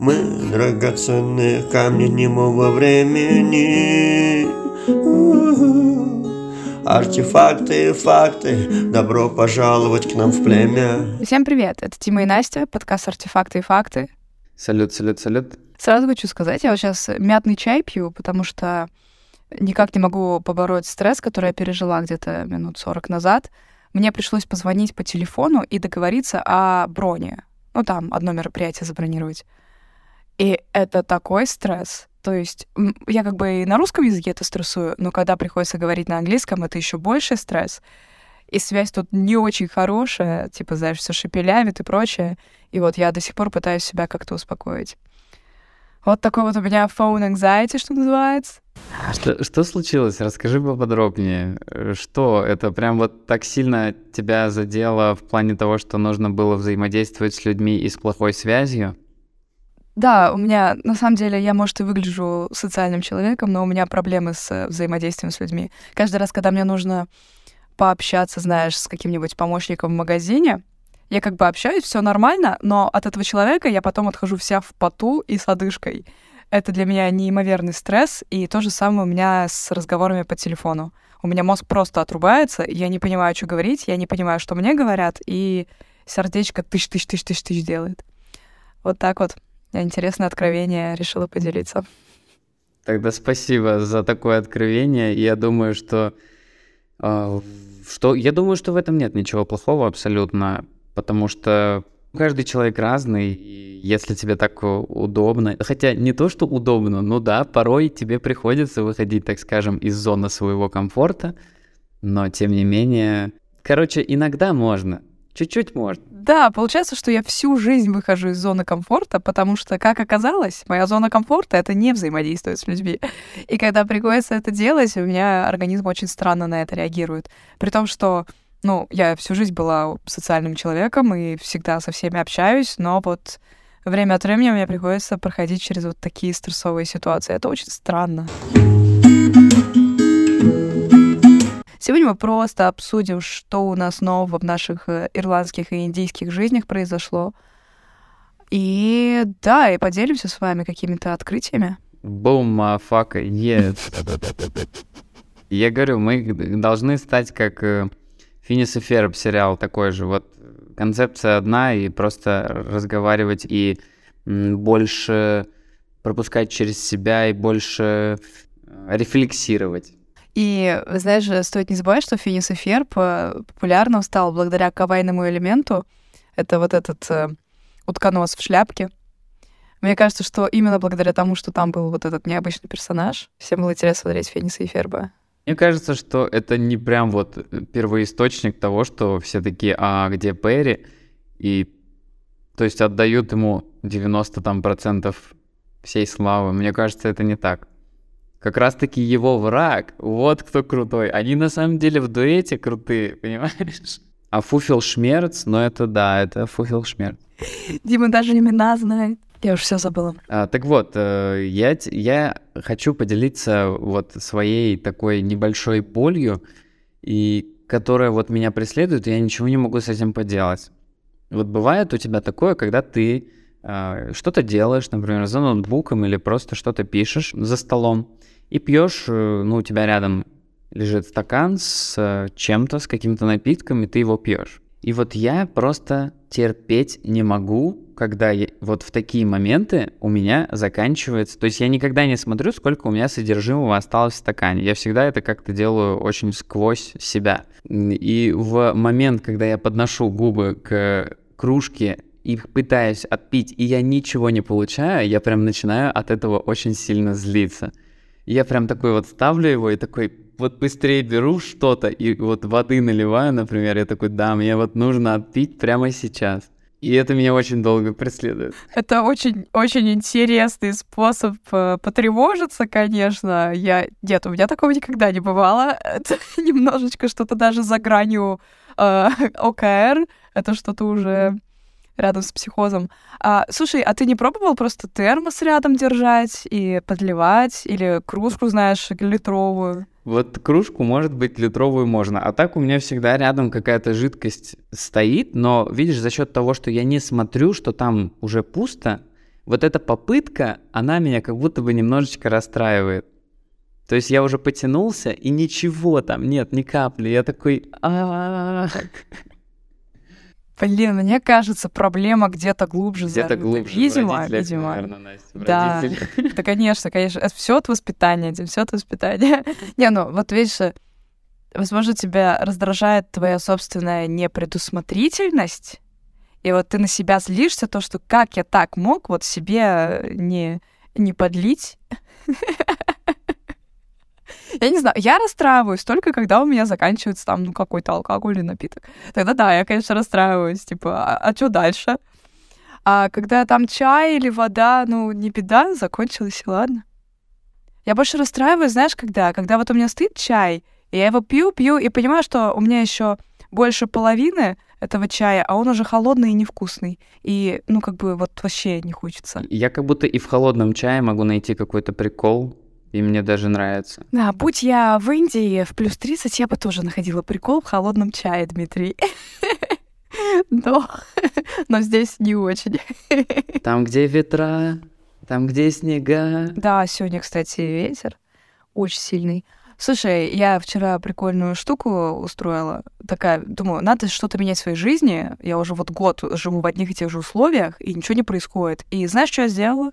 Мы драгоценные камни немого времени Артефакты, факты, добро пожаловать к нам в племя. Всем привет, это Тима и Настя, подкаст «Артефакты и факты». Салют, салют, салют. Сразу хочу сказать, я вот сейчас мятный чай пью, потому что никак не могу побороть стресс, который я пережила где-то минут 40 назад. Мне пришлось позвонить по телефону и договориться о броне. Ну, там, одно мероприятие забронировать. И это такой стресс. То есть я как бы и на русском языке это стрессую, но когда приходится говорить на английском, это еще больше стресс. И связь тут не очень хорошая, типа, знаешь, все шепелявит и прочее. И вот я до сих пор пытаюсь себя как-то успокоить. Вот такой вот у меня phone anxiety, что называется. Что, что случилось? Расскажи поподробнее. Что, это прям вот так сильно тебя задело в плане того, что нужно было взаимодействовать с людьми и с плохой связью? Да, у меня, на самом деле, я, может, и выгляжу социальным человеком, но у меня проблемы с э, взаимодействием с людьми. Каждый раз, когда мне нужно пообщаться, знаешь, с каким-нибудь помощником в магазине, я как бы общаюсь, все нормально, но от этого человека я потом отхожу вся в поту и с одышкой. Это для меня неимоверный стресс, и то же самое у меня с разговорами по телефону. У меня мозг просто отрубается, я не понимаю, что говорить, я не понимаю, что мне говорят, и сердечко тысяч-тысяч-тысяч-тысяч делает. Вот так вот. Интересное откровение, решила поделиться. Тогда спасибо за такое откровение. Я думаю, что, э, что я думаю, что в этом нет ничего плохого абсолютно, потому что каждый человек разный, и если тебе так удобно, хотя не то, что удобно, но да, порой тебе приходится выходить, так скажем, из зоны своего комфорта, но тем не менее, короче, иногда можно, чуть-чуть можно. Да, получается, что я всю жизнь выхожу из зоны комфорта, потому что, как оказалось, моя зона комфорта — это не взаимодействовать с людьми. И когда приходится это делать, у меня организм очень странно на это реагирует. При том, что ну, я всю жизнь была социальным человеком и всегда со всеми общаюсь, но вот время от времени мне приходится проходить через вот такие стрессовые ситуации. Это очень странно. Сегодня мы просто обсудим, что у нас нового в наших э, ирландских и индийских жизнях произошло. И да, и поделимся с вами какими-то открытиями. Бум, мафака, yes. Я говорю, мы должны стать как Финис и Ферб сериал такой же. Вот концепция одна, и просто разговаривать и больше пропускать через себя и больше э, рефлексировать. И, знаешь, стоит не забывать, что Финис и Ферб э, популярным стал благодаря кавайному элементу. Это вот этот э, утконос в шляпке. Мне кажется, что именно благодаря тому, что там был вот этот необычный персонаж, всем было интересно смотреть Финиса и Ферба. Мне кажется, что это не прям вот первоисточник того, что все такие, а где Перри? И то есть отдают ему 90 там процентов всей славы. Мне кажется, это не так как раз-таки его враг, вот кто крутой. Они на самом деле в дуэте крутые, понимаешь? А Фуфел Шмерц, ну это да, это Фуфел Шмерц. Дима даже имена знает. Я уже все забыла. А, так вот, э, я, я хочу поделиться вот своей такой небольшой болью, и которая вот меня преследует, и я ничего не могу с этим поделать. Вот бывает у тебя такое, когда ты что-то делаешь, например, за ноутбуком или просто что-то пишешь за столом, и пьешь, э, ну, у тебя рядом лежит стакан с э, чем-то, с каким-то напитком, и ты его пьешь. И вот я просто терпеть не могу, когда я, вот в такие моменты у меня заканчивается. То есть я никогда не смотрю, сколько у меня содержимого осталось в стакане. Я всегда это как-то делаю очень сквозь себя. И в момент, когда я подношу губы к кружке и пытаюсь отпить, и я ничего не получаю, я прям начинаю от этого очень сильно злиться я прям такой вот ставлю его и такой вот быстрее беру что-то и вот воды наливаю, например, я такой, да, мне вот нужно отпить прямо сейчас. И это меня очень долго преследует. Это очень-очень интересный способ э, потревожиться, конечно. Я... Нет, у меня такого никогда не бывало. Это немножечко что-то даже за гранью э, ОКР. Это что-то уже рядом с психозом. А, слушай, а ты не пробовал просто термос рядом держать и подливать? Или кружку, знаешь, литровую? Вот кружку, может быть, литровую можно. А так у меня всегда рядом какая-то жидкость стоит, но, видишь, за счет того, что я не смотрю, что там уже пусто, вот эта попытка, она меня как будто бы немножечко расстраивает. То есть я уже потянулся, и ничего там нет, ни капли. Я такой... Блин, мне кажется, проблема где-то глубже Где-то глубже. Видимо, видимо. наверное, Настя, в Да. Да, конечно, конечно. Это все от воспитания, это все от воспитания. Не, ну вот видишь, э, возможно, тебя раздражает твоя собственная непредусмотрительность, и вот ты на себя злишься, то, что как я так мог вот себе э, не, не подлить. Я не знаю, я расстраиваюсь только когда у меня заканчивается там ну, какой-то алкогольный напиток. Тогда да, я, конечно, расстраиваюсь, типа, а, что дальше? А когда там чай или вода, ну, не беда, закончилось, и ладно. Я больше расстраиваюсь, знаешь, когда? Когда вот у меня стоит чай, и я его пью, пью, и понимаю, что у меня еще больше половины этого чая, а он уже холодный и невкусный. И, ну, как бы вот вообще не хочется. Я как будто и в холодном чае могу найти какой-то прикол, и мне даже нравится. Да, будь я в Индии в плюс 30, я бы тоже находила прикол в холодном чае, Дмитрий. Но, но здесь не очень. Там, где ветра, там, где снега. Да, сегодня, кстати, ветер очень сильный. Слушай, я вчера прикольную штуку устроила. Такая, думаю, надо что-то менять в своей жизни. Я уже вот год живу в одних и тех же условиях, и ничего не происходит. И знаешь, что я сделала?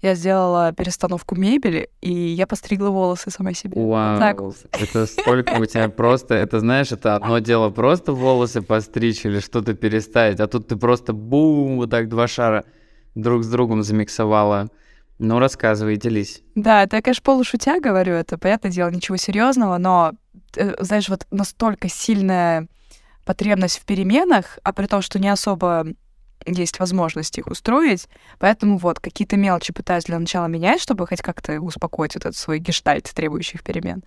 Я сделала перестановку мебели, и я постригла волосы сама себе. Вау, так это столько у тебя просто, это знаешь, это одно дело просто волосы постричь или что-то переставить, а тут ты просто бум, вот так два шара друг с другом замиксовала. Ну, рассказывай, делись. Да, это я, конечно, полушутя говорю, это, понятное дело, ничего серьезного, но, э, знаешь, вот настолько сильная потребность в переменах, а при том, что не особо есть возможность их устроить, поэтому вот какие-то мелочи пытаюсь для начала менять, чтобы хоть как-то успокоить этот свой гештальт требующих перемен,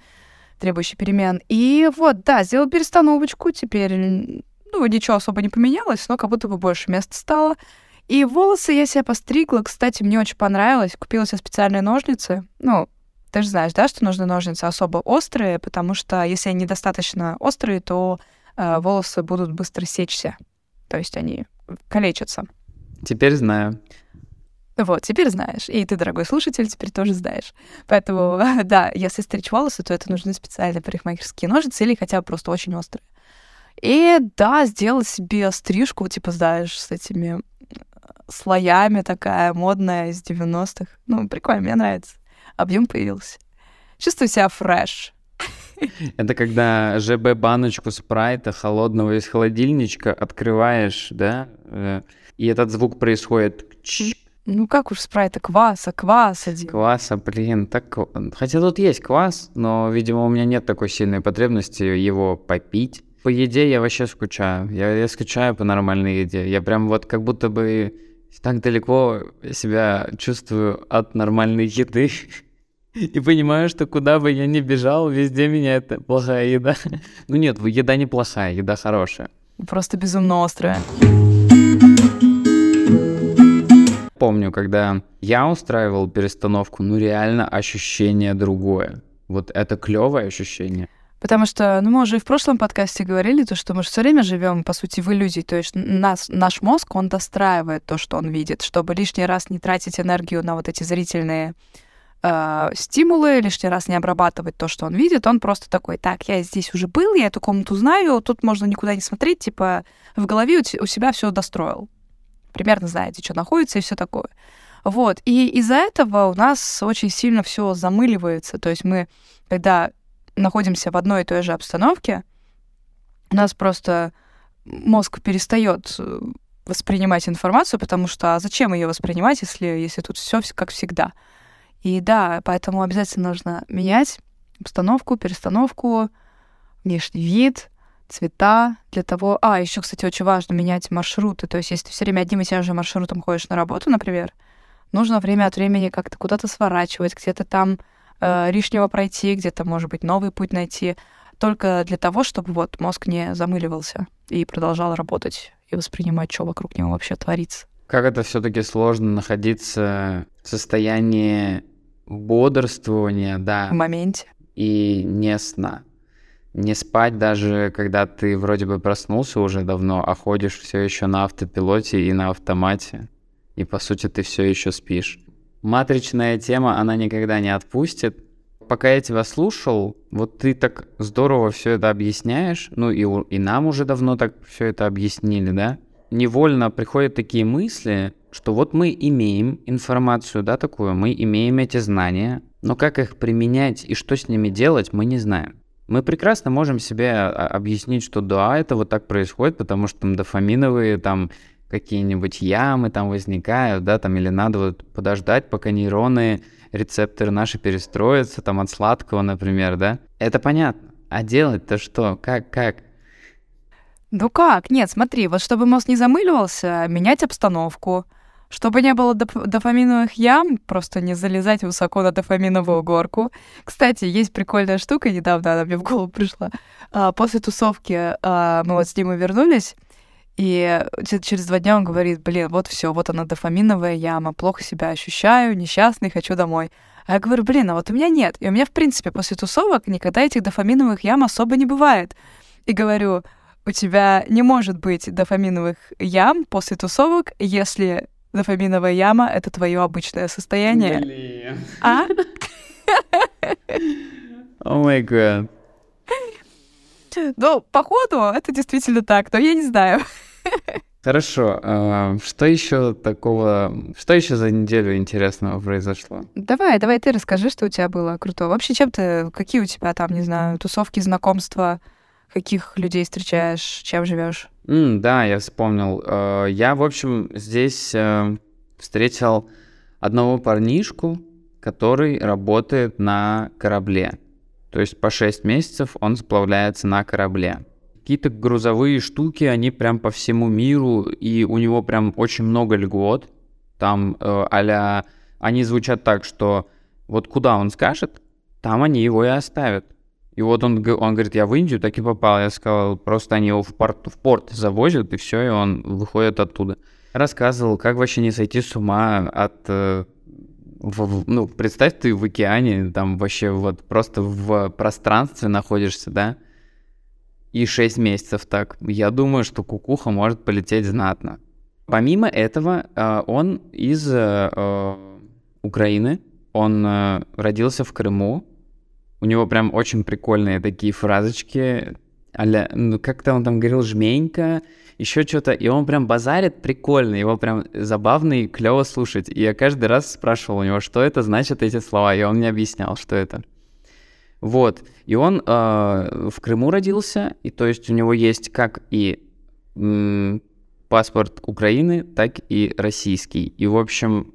требующий перемен. И вот, да, сделал перестановочку, теперь, ну, ничего особо не поменялось, но как будто бы больше места стало. И волосы я себе постригла, кстати, мне очень понравилось. Купила себе специальные ножницы. Ну, ты же знаешь, да, что нужны ножницы особо острые, потому что если они недостаточно острые, то э, волосы будут быстро сечься. То есть они калечатся. Теперь знаю. Вот, теперь знаешь. И ты, дорогой слушатель, теперь тоже знаешь. Поэтому, да, если стричь волосы, то это нужны специальные парикмахерские ножницы или хотя бы просто очень острые. И да, сделала себе стрижку, типа, знаешь, с этими слоями такая модная из 90-х. Ну, прикольно, мне нравится. Объем появился. Чувствую себя фреш. Это когда ЖБ-баночку спрайта холодного из холодильничка открываешь, да, э, и этот звук происходит Ну, как уж спрайта кваса, квас один. кваса, блин, так... Хотя тут есть квас, но, видимо, у меня нет такой сильной потребности его попить. По еде я вообще скучаю. Я, я скучаю по нормальной еде. Я прям вот как будто бы так далеко себя чувствую от нормальной еды. И понимаю, что куда бы я ни бежал, везде меня это плохая еда. Ну нет, еда не плохая, еда хорошая. Просто безумно острая. Помню, когда я устраивал перестановку, ну реально ощущение другое. Вот это клевое ощущение. Потому что, ну, мы уже и в прошлом подкасте говорили, то, что мы же все время живем, по сути, в иллюзии. То есть нас, наш мозг, он достраивает то, что он видит, чтобы лишний раз не тратить энергию на вот эти зрительные э, стимулы, лишний раз не обрабатывать то, что он видит. Он просто такой, так, я здесь уже был, я эту комнату знаю, тут можно никуда не смотреть, типа в голове у, у себя все достроил. Примерно знаете, что находится и все такое. Вот. И из-за этого у нас очень сильно все замыливается. То есть мы, когда находимся в одной и той же обстановке, у нас просто мозг перестает э, воспринимать информацию, потому что а зачем ее воспринимать, если, если тут все как всегда? И да, поэтому обязательно нужно менять обстановку, перестановку, внешний вид, цвета для того... А, еще, кстати, очень важно менять маршруты. То есть, если ты все время одним и тем же маршрутом ходишь на работу, например, нужно время от времени как-то куда-то сворачивать, где-то там э, лишнего пройти, где-то, может быть, новый путь найти, только для того, чтобы вот мозг не замыливался и продолжал работать и воспринимать, что вокруг него вообще творится. Как это все-таки сложно находиться в состоянии бодрствования, да, В моменте. и не сна. Не спать даже, когда ты вроде бы проснулся уже давно, а ходишь все еще на автопилоте и на автомате. и по сути ты все еще спишь. Матричная тема, она никогда не отпустит. Пока я тебя слушал, вот ты так здорово все это объясняешь, ну и, и нам уже давно так все это объяснили, да? Невольно приходят такие мысли, что вот мы имеем информацию, да, такую, мы имеем эти знания, но как их применять и что с ними делать, мы не знаем. Мы прекрасно можем себе а, объяснить, что да, это вот так происходит, потому что там дофаминовые там какие-нибудь ямы там возникают, да, там или надо вот подождать, пока нейроны, рецепторы наши перестроятся, там от сладкого, например, да. Это понятно. А делать-то что? Как, как? Ну как? Нет, смотри, вот чтобы мозг не замыливался, менять обстановку. Чтобы не было доп- дофаминовых ям, просто не залезать высоко на дофаминовую горку. Кстати, есть прикольная штука, недавно она мне в голову пришла. А, после тусовки а, мы вот с Димой вернулись, и че- через два дня он говорит, блин, вот все, вот она дофаминовая яма, плохо себя ощущаю, несчастный, хочу домой. А я говорю, блин, а вот у меня нет. И у меня, в принципе, после тусовок никогда этих дофаминовых ям особо не бывает. И говорю, у тебя не может быть дофаминовых ям после тусовок, если дофаминовая яма — это твое обычное состояние. Блин. А? О май гад. Ну, походу, это действительно так, но я не знаю. Хорошо, а, что еще такого, что еще за неделю интересного произошло? Давай, давай ты расскажи, что у тебя было крутого. Вообще, чем ты, какие у тебя там, не знаю, тусовки, знакомства, каких людей встречаешь, чем живешь? М, да, я вспомнил. Э, Я, в общем, здесь э, встретил одного парнишку, который работает на корабле. То есть по 6 месяцев он сплавляется на корабле. Какие-то грузовые штуки, они прям по всему миру, и у него прям очень много льгот. Там э, а они звучат так, что вот куда он скажет, там они его и оставят. И вот он, он говорит, я в Индию так и попал. Я сказал, просто они его в порт, в порт завозят, и все, и он выходит оттуда. Рассказывал, как вообще не сойти с ума от... э, в- ну, представь, ты в океане, там вообще вот просто в пространстве находишься, да? И 6 месяцев так. Я думаю, что кукуха может полететь знатно. Помимо этого, э, он из э, Украины. Он родился в Крыму. У него прям очень прикольные такие фразочки. а ну, как-то он там говорил жменька, еще что-то. И он прям базарит прикольно. Его прям забавно и клево слушать. И я каждый раз спрашивал у него, что это значит эти слова. И он мне объяснял, что это. Вот. И он э, в Крыму родился, и то есть у него есть как и м, паспорт Украины, так и российский. И, в общем,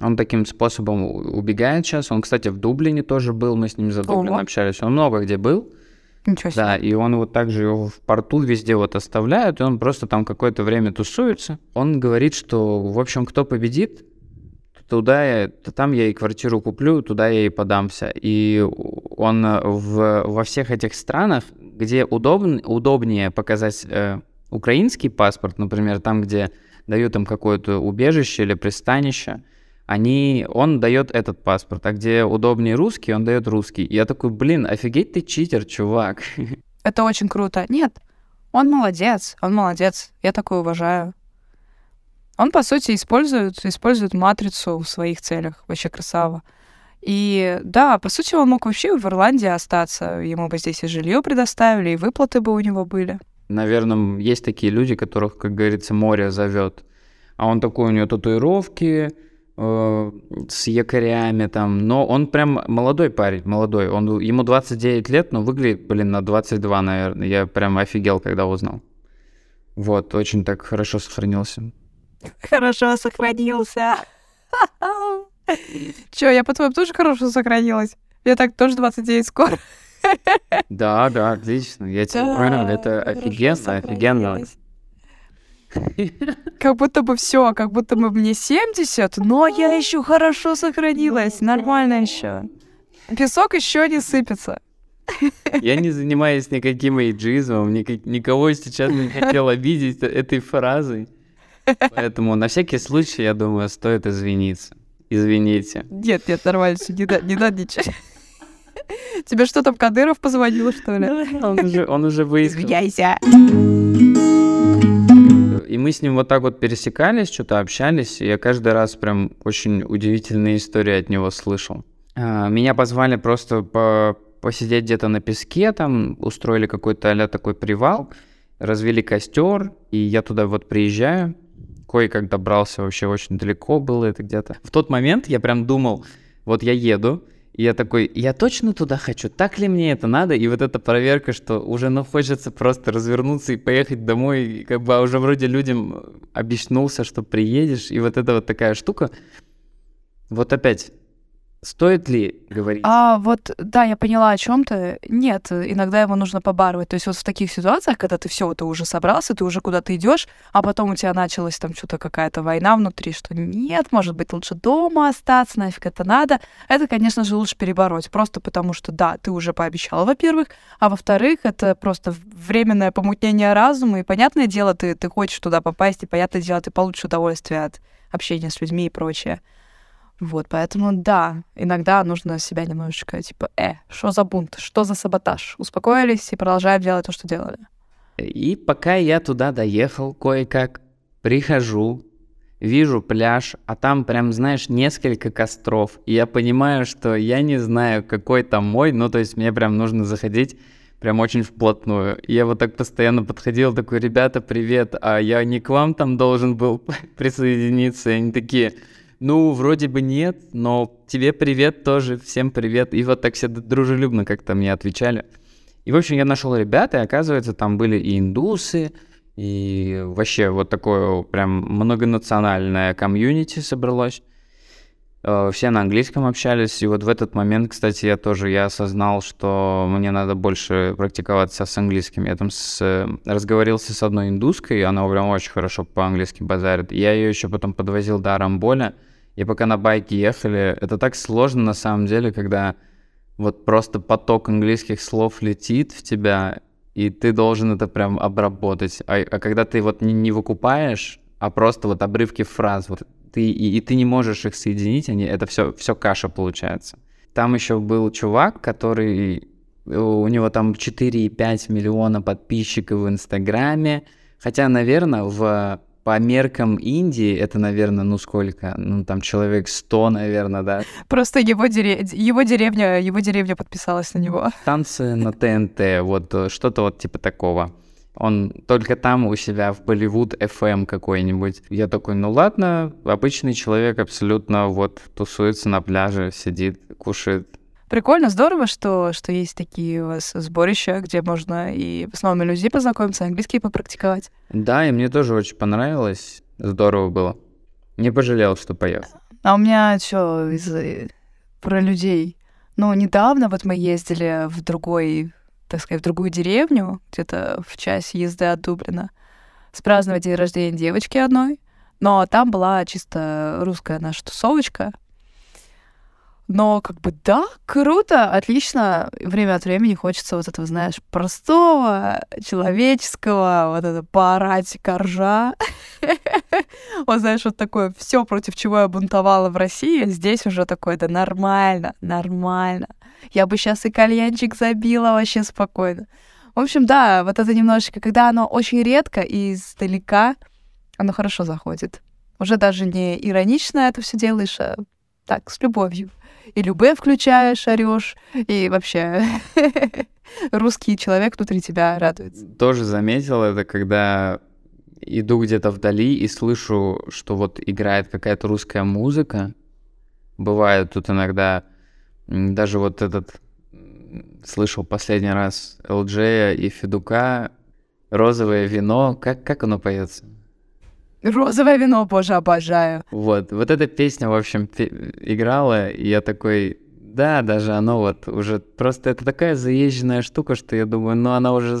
он таким способом убегает сейчас. Он, кстати, в Дублине тоже был, мы с ним за Дублин Ого. общались. Он много где был. Ничего себе. Да, и он вот также его в порту везде вот оставляют, и он просто там какое-то время тусуется. Он говорит, что, в общем, кто победит, туда я, то там я и квартиру куплю, туда я и подамся. И он э, в, во всех этих странах, где удобн, удобнее показать э, украинский паспорт, например, там, где дают им какое-то убежище или пристанище, они, он дает этот паспорт, а где удобнее русский, он дает русский. И я такой, блин, офигеть ты читер, чувак. Это очень круто. Нет, он молодец, он молодец. Я такое уважаю. Он, по сути, использует, использует матрицу в своих целях. Вообще красава. И да, по сути, он мог вообще в Ирландии остаться. Ему бы здесь и жилье предоставили, и выплаты бы у него были. Наверное, есть такие люди, которых, как говорится, море зовет. А он такой, у него татуировки с якорями там. Но он прям молодой парень, молодой. Он, ему 29 лет, но выглядит, блин, на 22, наверное. Я прям офигел, когда узнал. Вот, очень так хорошо сохранился. Хорошо сохранился. Чё, я по-твоему тоже хорошо сохранилась? Я так тоже 29 скоро. Да, да, отлично. Я тебе понял, это офигенно, офигенно. Как будто бы все, как будто бы мне 70, но я еще хорошо сохранилась, нормально еще. Песок еще не сыпется. Я не занимаюсь никаким эйджизмом, никак- никого сейчас не хотел обидеть этой фразой. Поэтому на всякий случай, я думаю, стоит извиниться. Извините. Нет, нет, нормально, не, надо- не надо ничего. Тебе что там, Кадыров позвонил, что ли? Он уже, он уже выяснил. Извиняйся. И мы с ним вот так вот пересекались, что-то общались, и я каждый раз прям очень удивительные истории от него слышал. А, меня позвали просто по посидеть где-то на песке, там устроили какой-то а такой привал, развели костер, и я туда вот приезжаю, кое-как добрался, вообще очень далеко было это где-то. В тот момент я прям думал, вот я еду, я такой, я точно туда хочу, так ли мне это надо? И вот эта проверка, что уже ну хочется просто развернуться и поехать домой, и как бы а уже вроде людям обещнулся, что приедешь, и вот эта вот такая штука. Вот опять, Стоит ли говорить? А вот, да, я поняла о чем то Нет, иногда его нужно побарывать. То есть вот в таких ситуациях, когда ты все, ты уже собрался, ты уже куда-то идешь, а потом у тебя началась там что-то какая-то война внутри, что нет, может быть, лучше дома остаться, нафиг это надо. Это, конечно же, лучше перебороть. Просто потому что, да, ты уже пообещал, во-первых, а во-вторых, это просто временное помутнение разума, и, понятное дело, ты, ты хочешь туда попасть, и, понятное дело, ты получишь удовольствие от общения с людьми и прочее. Вот, поэтому да, иногда нужно себя немножечко, типа, э, что за бунт, что за саботаж? Успокоились и продолжаем делать то, что делали. И пока я туда доехал кое-как, прихожу, вижу пляж, а там прям, знаешь, несколько костров. И я понимаю, что я не знаю, какой там мой, ну, то есть мне прям нужно заходить прям очень вплотную. Я вот так постоянно подходил, такой, ребята, привет, а я не к вам там должен был присоединиться. И они такие, ну, вроде бы нет, но тебе привет тоже, всем привет. И вот так все дружелюбно как-то мне отвечали. И, в общем, я нашел ребят, и оказывается, там были и индусы, и вообще вот такое прям многонациональное комьюнити собралось. Э, все на английском общались, и вот в этот момент, кстати, я тоже я осознал, что мне надо больше практиковаться с английским. Я там с, разговорился с одной индуской, она прям очень хорошо по-английски базарит. Я ее еще потом подвозил до Арамболя, и пока на байке ехали, это так сложно на самом деле, когда вот просто поток английских слов летит в тебя, и ты должен это прям обработать. А, а когда ты вот не, не выкупаешь, а просто вот обрывки фраз, вот ты, и, и ты не можешь их соединить, они, это все, все каша получается. Там еще был чувак, который, у него там 4,5 миллиона подписчиков в Инстаграме, хотя, наверное, в по меркам Индии это, наверное, ну сколько? Ну, там человек 100, наверное, да? Просто его, дере... его деревня, его деревня подписалась на него. Танцы на ТНТ, вот э, что-то вот типа такого. Он только там у себя в Болливуд FM какой-нибудь. Я такой, ну ладно, обычный человек абсолютно вот тусуется на пляже, сидит, кушает Прикольно, здорово, что, что есть такие у вас сборища, где можно и с новыми людьми познакомиться, английский попрактиковать. Да, и мне тоже очень понравилось. Здорово было. Не пожалел, что поехал. А у меня что из про людей? Ну, недавно вот мы ездили в другой, так сказать, в другую деревню, где-то в часе езды от Дублина, спраздновать день рождения девочки одной. Но там была чисто русская наша тусовочка, но как бы да, круто, отлично. Время от времени хочется вот этого, знаешь, простого, человеческого, вот это поорать коржа. Вот знаешь, вот такое все, против чего я бунтовала в России, здесь уже такое, да нормально, нормально. Я бы сейчас и кальянчик забила вообще спокойно. В общем, да, вот это немножечко, когда оно очень редко и издалека, оно хорошо заходит. Уже даже не иронично это все делаешь, а так, с любовью и любе включаешь, орешь, и вообще русский человек внутри тебя радуется. Тоже заметил это, когда иду где-то вдали и слышу, что вот играет какая-то русская музыка. Бывает тут иногда даже вот этот слышал последний раз ЛДЖ и Федука «Розовое вино». Как, как оно поется? Розовое вино, боже, обожаю. Вот, вот эта песня, в общем, играла, и я такой, да, даже оно вот уже просто это такая заезженная штука, что я думаю, ну она уже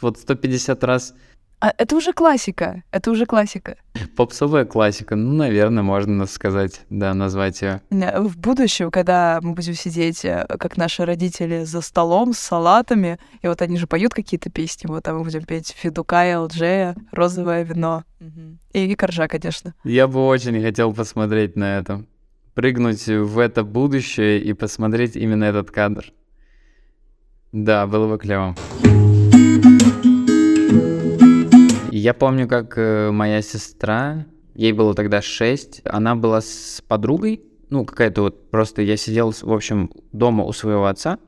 вот 150 раз а это уже классика, это уже классика. Попсовая классика, ну, наверное, можно сказать, да, назвать ее. В будущем, когда мы будем сидеть, э, как наши родители, за столом с салатами, и вот они же поют какие-то песни, вот там мы будем петь Федука и Алджея, розовое вино. И, и коржа, конечно. Я бы очень хотел посмотреть на это. Прыгнуть в это будущее и посмотреть именно этот кадр. Да, было бы клево. Я помню, как э, моя сестра, ей было тогда 6, она была с подругой, ну, какая-то вот, просто я сидел, в общем, дома у своего отца,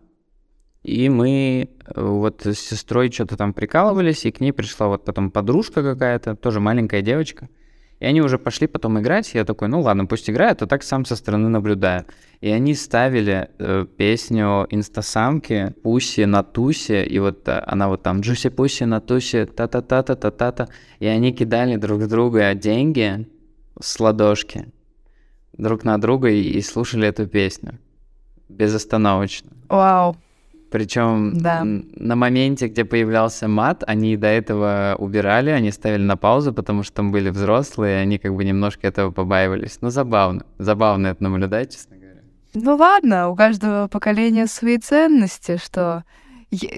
и мы э, вот с сестрой что-то там прикалывались, и к ней пришла вот потом подружка какая-то, тоже маленькая девочка. И они уже пошли потом играть. Я такой, ну ладно, пусть играют, а так сам со стороны наблюдаю. И они ставили э, песню инстасамки Пуси на тусе, и вот э, она вот там Джуси Пуси на тусе, та-та-та-та-та-та-та. И они кидали друг друга деньги с ладошки друг на друга и, и слушали эту песню безостановочно. Вау. Причем Да. на моменте, где появлялся мат, они до этого убирали, они ставили на паузу, потому что там были взрослые, и они как бы немножко этого побаивались. Ну, забавно. Забавно это наблюдать, честно говоря. Ну ладно, у каждого поколения свои ценности, что...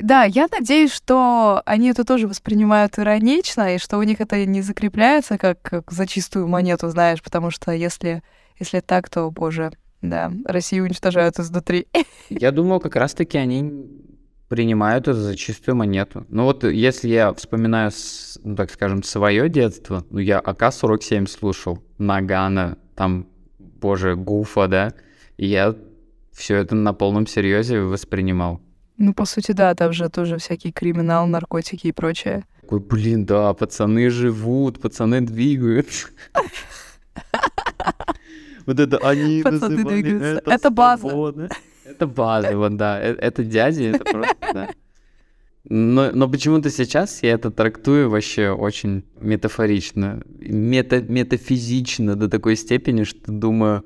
Да, я надеюсь, что они это тоже воспринимают иронично, и что у них это не закрепляется как, как за чистую монету, знаешь, потому что если, если так, то, боже, да, Россию уничтожают изнутри. Я думал, как раз-таки они принимают это за чистую монету. Ну вот если я вспоминаю, ну, так скажем, свое детство, ну я АК-47 слушал, Нагана, там, боже, Гуфа, да, и я все это на полном серьезе воспринимал. Ну, по сути, да, там же тоже всякий криминал, наркотики и прочее. Такой, блин, да, пацаны живут, пацаны двигаются. Вот это они Пацаны называли двигаются. Это база. свобода. Это база, вот да. Э- Это дяди, это просто, да. Но, но почему-то сейчас я это трактую вообще очень метафорично, мета, метафизично до такой степени, что думаю,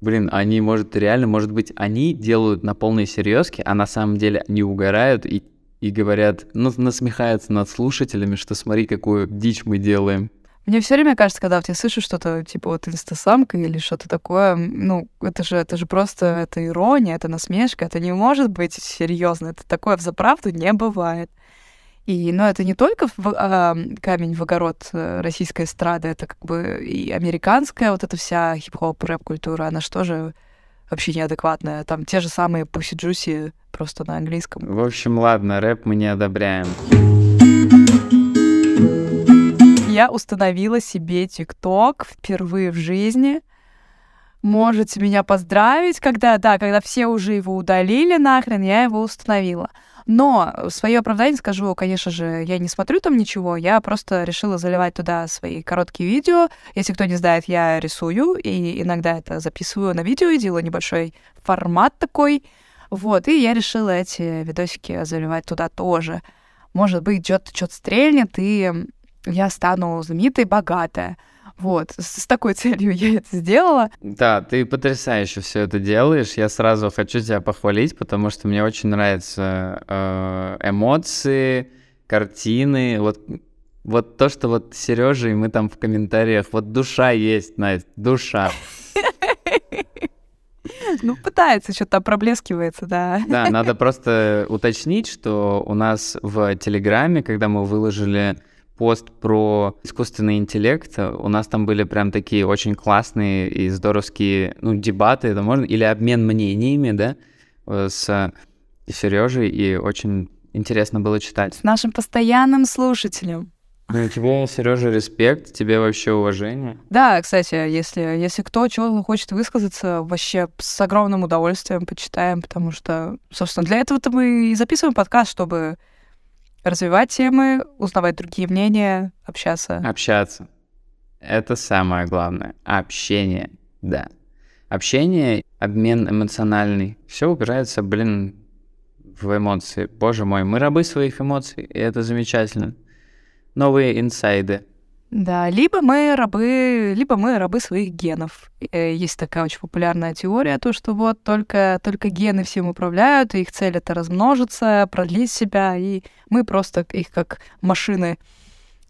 блин, они, может, реально, может быть, они делают на полной серьезке, а на самом деле не угорают и, и говорят, ну, насмехаются над слушателями, что смотри, какую дичь мы делаем. Мне все время кажется, когда ты слышишь что-то типа вот инстасамка или что-то такое, ну, это же, это же просто, это ирония, это насмешка, это не может быть серьезно, это такое в заправду не бывает. И, но это не только в- а, камень в огород э, российской эстрады, это как бы и американская вот эта вся хип-хоп, рэп-культура, она что же вообще неадекватная. Там те же самые Juicy просто на английском. В общем, ладно, рэп мы не одобряем. Я установила себе ТикТок впервые в жизни. Можете меня поздравить, когда, да, когда все уже его удалили нахрен, я его установила. Но свое оправдание скажу, конечно же, я не смотрю там ничего, я просто решила заливать туда свои короткие видео. Если кто не знает, я рисую, и иногда это записываю на видео и делаю небольшой формат такой. Вот, и я решила эти видосики заливать туда тоже. Может быть, что-то что стрельнет, и я стану знаменитой, богатая. Вот, с, с такой целью я это сделала. Да, ты потрясающе все это делаешь. Я сразу хочу тебя похвалить, потому что мне очень нравятся э, эмоции, картины. Вот, вот то, что вот Сережа и мы там в комментариях, вот душа есть, Настя, душа. Ну, пытается, что-то проблескивается, да. Да, надо просто уточнить, что у нас в Телеграме, когда мы выложили пост про искусственный интеллект, у нас там были прям такие очень классные и здоровские, ну, дебаты, это можно, или обмен мнениями, да, э, с Сережей, и очень интересно было читать. С нашим постоянным слушателем. Ну, тебе, Сережа, респект, тебе вообще уважение. Да, кстати, если, если кто чего хочет высказаться, вообще с огромным удовольствием почитаем, потому что, собственно, для этого-то мы и записываем подкаст, чтобы развивать темы, узнавать другие мнения, общаться. Общаться. Это самое главное. Общение, да. Общение, обмен эмоциональный. Все упирается, блин, в эмоции. Боже мой, мы рабы своих эмоций, и это замечательно. Новые инсайды. Да, либо мы рабы, либо мы рабы своих генов. Э, Есть такая очень популярная теория, то, что вот только, только гены всем управляют, и их цель это размножиться, продлить себя, и мы просто их как машины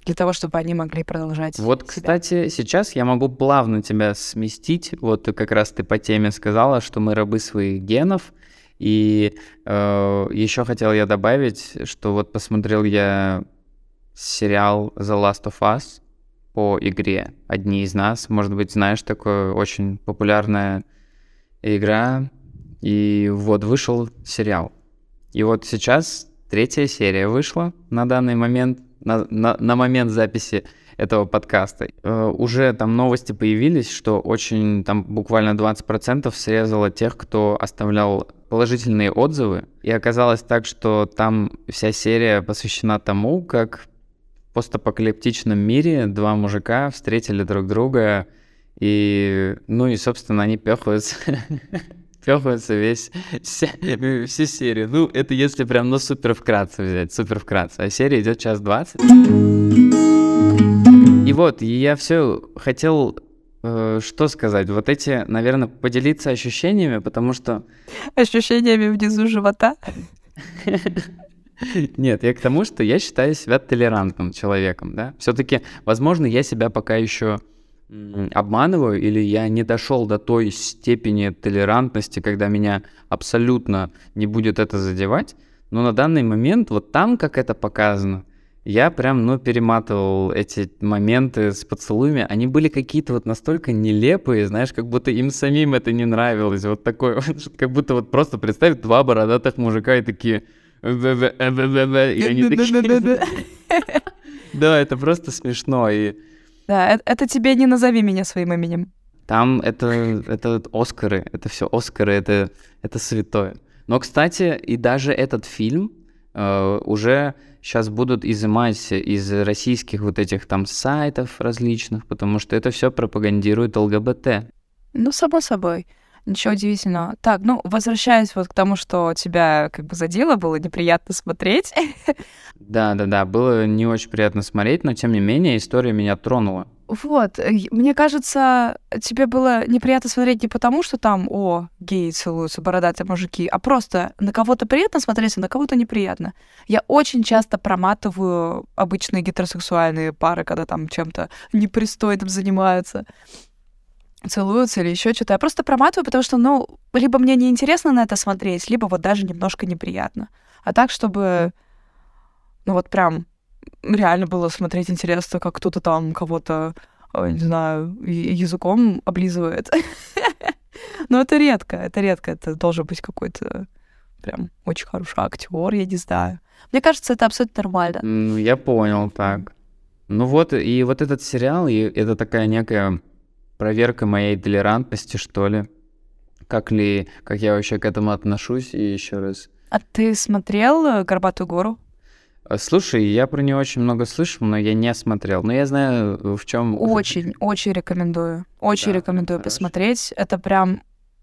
для того, чтобы они могли продолжать. Вот, себя. кстати, сейчас я могу плавно тебя сместить. Вот как раз ты по теме сказала, что мы рабы своих генов. И э, еще хотел я добавить, что вот посмотрел я сериал The Last of Us по игре «Одни из нас». Может быть, знаешь, такое очень популярная игра. И вот вышел сериал. И вот сейчас третья серия вышла на данный момент. на, на, на момент записи этого подкаста. Э, уже там новости появились, что очень там буквально 20% срезало тех, кто оставлял положительные отзывы. И оказалось так, что там вся серия посвящена тому, как постапокалиптичном мире два мужика встретили друг друга, и, ну и, собственно, они пехаются пёхается весь, вся, всю серию. Ну, это если прям, ну, супер вкратце взять, супер вкратце. А серия идет час двадцать. И вот, я все хотел э, что сказать? Вот эти, наверное, поделиться ощущениями, потому что... Ощущениями внизу живота? Нет, я к тому, что я считаю себя толерантным человеком, да. Все-таки, возможно, я себя пока еще обманываю, или я не дошел до той степени толерантности, когда меня абсолютно не будет это задевать. Но на данный момент, вот там, как это показано, я прям, ну, перематывал эти моменты с поцелуями. Они были какие-то вот настолько нелепые, знаешь, как будто им самим это не нравилось. Вот такое, вот, как будто вот просто представить два бородатых мужика и такие... И они такие... Да, это просто смешно. И да, это, тебе не назови меня своим именем. Там это, это Оскары, это все Оскары, это, это святое. Но, кстати, и даже этот фильм э, уже сейчас будут изымать из российских вот этих там сайтов различных, потому что это все пропагандирует ЛГБТ. Ну, само собой. Ничего удивительного. Так, ну, возвращаясь вот к тому, что тебя как бы задело, было неприятно смотреть. Да, да, да, было не очень приятно смотреть, но тем не менее история меня тронула. Вот, э, мне кажется, тебе было неприятно смотреть не потому, что там, о, геи целуются, бородатые мужики, а просто на кого-то приятно смотреть, а на кого-то неприятно. Я очень часто проматываю обычные гетеросексуальные пары, когда там чем-то непристойным занимаются целуются или еще что-то. Я просто проматываю, потому что, ну, либо мне неинтересно на это смотреть, либо вот даже немножко неприятно. А так, чтобы, ну вот прям реально было смотреть интересно, как кто-то там кого-то, не знаю, языком облизывает. Но это редко, это редко. Это должен быть какой-то прям очень хороший актер, я не знаю. Мне кажется, это абсолютно нормально. Ну, я понял, так. Ну вот, и вот этот сериал, и это такая некая проверка моей толерантности, что ли. Как ли, как я вообще к этому отношусь, и еще раз. А ты смотрел э, «Горбатую гору»? А, слушай, я про нее очень много слышал, но я не смотрел. Но я знаю, э, в чем. Очень, очень рекомендую. Очень да, рекомендую хорошо. посмотреть. Это прям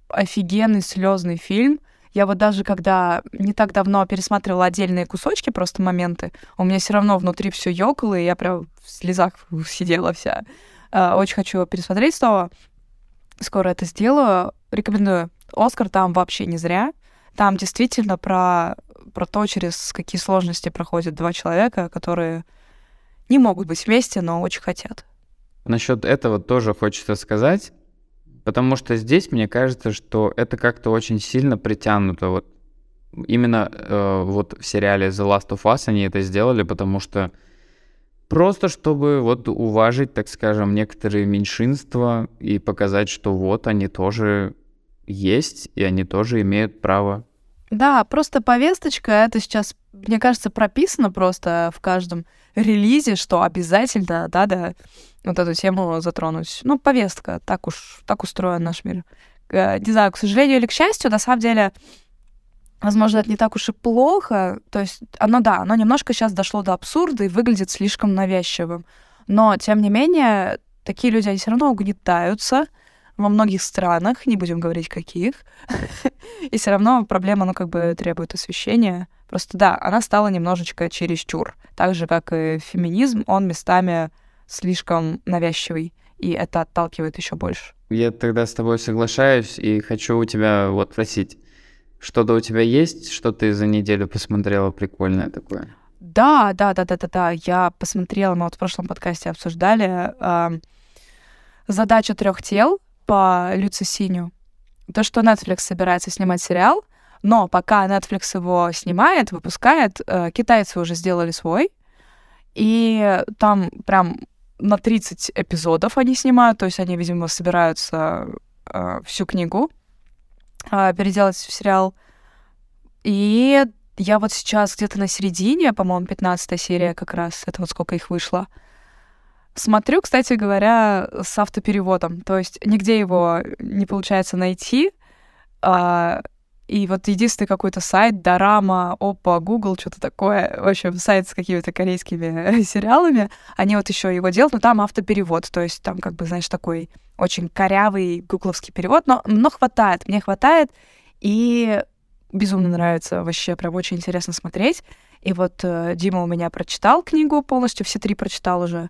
офигенный слезный фильм. Я вот даже когда не так давно пересматривала отдельные кусочки, просто моменты, у меня все равно внутри все ёкало, и я прям в слезах сидела вся. Э, очень хочу пересмотреть снова. Скоро это сделаю. Рекомендую. Оскар там вообще не зря. Там действительно про, про то, через какие сложности проходят два человека, которые не могут быть вместе, но очень хотят. Насчет этого тоже хочется сказать, потому что здесь мне кажется, что это как-то очень сильно притянуто. Вот именно э, вот в сериале The Last of Us они это сделали, потому что Просто чтобы вот уважить, так скажем, некоторые меньшинства и показать, что вот они тоже есть, и они тоже имеют право. Да, просто повесточка, это сейчас, мне кажется, прописано просто в каждом релизе, что обязательно надо вот эту тему затронуть. Ну, повестка, так уж, так устроен наш мир. Э, не знаю, к сожалению или к счастью, на самом деле возможно, это не так уж и плохо. То есть оно, да, оно немножко сейчас дошло до абсурда и выглядит слишком навязчивым. Но, тем не менее, такие люди, они все равно угнетаются во многих странах, не будем говорить каких. и все равно проблема, ну, как бы требует освещения. Просто, да, она стала немножечко чересчур. Так же, как и феминизм, он местами слишком навязчивый, и это отталкивает еще больше. Я тогда с тобой соглашаюсь и хочу у тебя вот спросить. Что-то у тебя есть, что ты за неделю посмотрела прикольное такое? Да, да, да, да, да, да. Я посмотрела, мы вот в прошлом подкасте обсуждали э, задачу трех тел по Люци Синю. То, что Netflix собирается снимать сериал, но пока Netflix его снимает, выпускает, э, китайцы уже сделали свой, и там прям на 30 эпизодов они снимают, то есть они, видимо, собираются э, всю книгу переделать в сериал. И я вот сейчас где-то на середине, по-моему, 15 серия как раз, это вот сколько их вышло. Смотрю, кстати говоря, с автопереводом. То есть нигде его не получается найти. А, и вот единственный какой-то сайт, Дорама, Опа, Google, что-то такое, в общем, сайт с какими-то корейскими сериалами, они вот еще его делают, но там автоперевод, то есть там как бы, знаешь, такой очень корявый гугловский перевод, но, но хватает, мне хватает, и безумно нравится, вообще прям очень интересно смотреть. И вот э, Дима у меня прочитал книгу полностью, все три прочитал уже.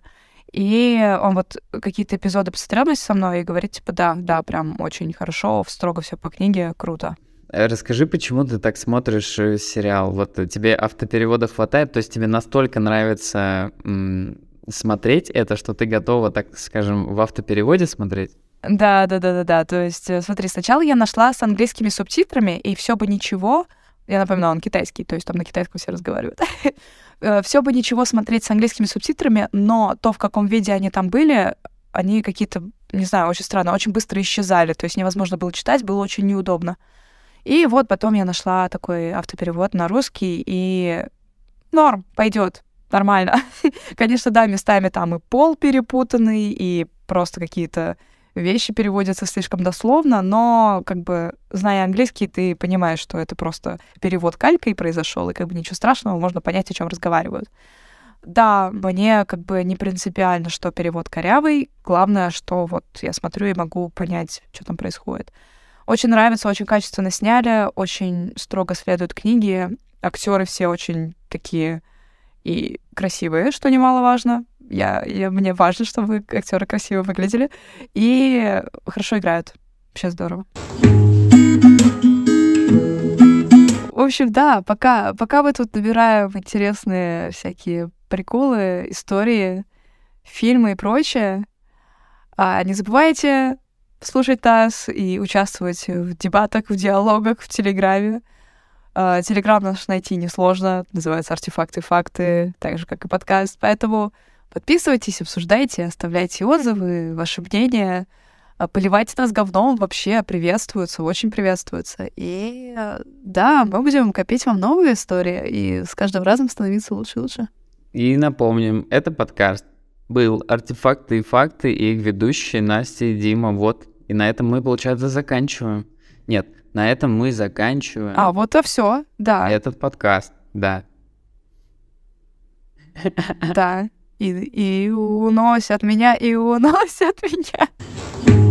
И он вот какие-то эпизоды посмотрел со мной и говорит, типа, да, да, прям очень хорошо, строго все по книге, круто. Э, расскажи, почему ты так смотришь э, сериал? Вот тебе автопереводов хватает, то есть тебе настолько нравится м- смотреть это, что ты готова, так скажем, в автопереводе смотреть? Да, да, да, да, да. То есть, э, смотри, сначала я нашла с английскими субтитрами, и все бы ничего. Я напоминаю, он китайский, то есть там на китайском все разговаривают. Э, все бы ничего смотреть с английскими субтитрами, но то, в каком виде они там были, они какие-то, не знаю, очень странно, очень быстро исчезали. То есть невозможно было читать, было очень неудобно. И вот потом я нашла такой автоперевод на русский, и норм, пойдет, нормально. Конечно, да, местами там и пол перепутанный, и просто какие-то вещи переводятся слишком дословно, но как бы зная английский, ты понимаешь, что это просто перевод калькой произошел, и как бы ничего страшного, можно понять, о чем разговаривают. Да, мне как бы не принципиально, что перевод корявый. Главное, что вот я смотрю и могу понять, что там происходит. Очень нравится, очень качественно сняли, очень строго следуют книги. Актеры все очень такие и красивые, что немаловажно. Я, я, мне важно, чтобы актеры красиво выглядели и хорошо играют. Вообще здорово. В общем, да, пока, пока мы тут набираем интересные всякие приколы, истории, фильмы и прочее, а не забывайте слушать нас и участвовать в дебатах, в диалогах в Телеграме. А, Телеграм наш найти несложно, называется «Артефакты и факты», так же, как и подкаст. Поэтому подписывайтесь, обсуждайте, оставляйте отзывы, ваше мнение. А, поливайте нас говном вообще приветствуется, очень приветствуется. И да, мы будем копить вам новые истории и с каждым разом становиться лучше и лучше. И напомним, это подкаст был «Артефакты и факты» и их ведущие Настя и Дима. Вот, и на этом мы, получается, заканчиваем. Нет, на этом мы заканчиваем. А, вот и все, да. Этот подкаст, да. Да. И, и уносят меня, и уносят меня.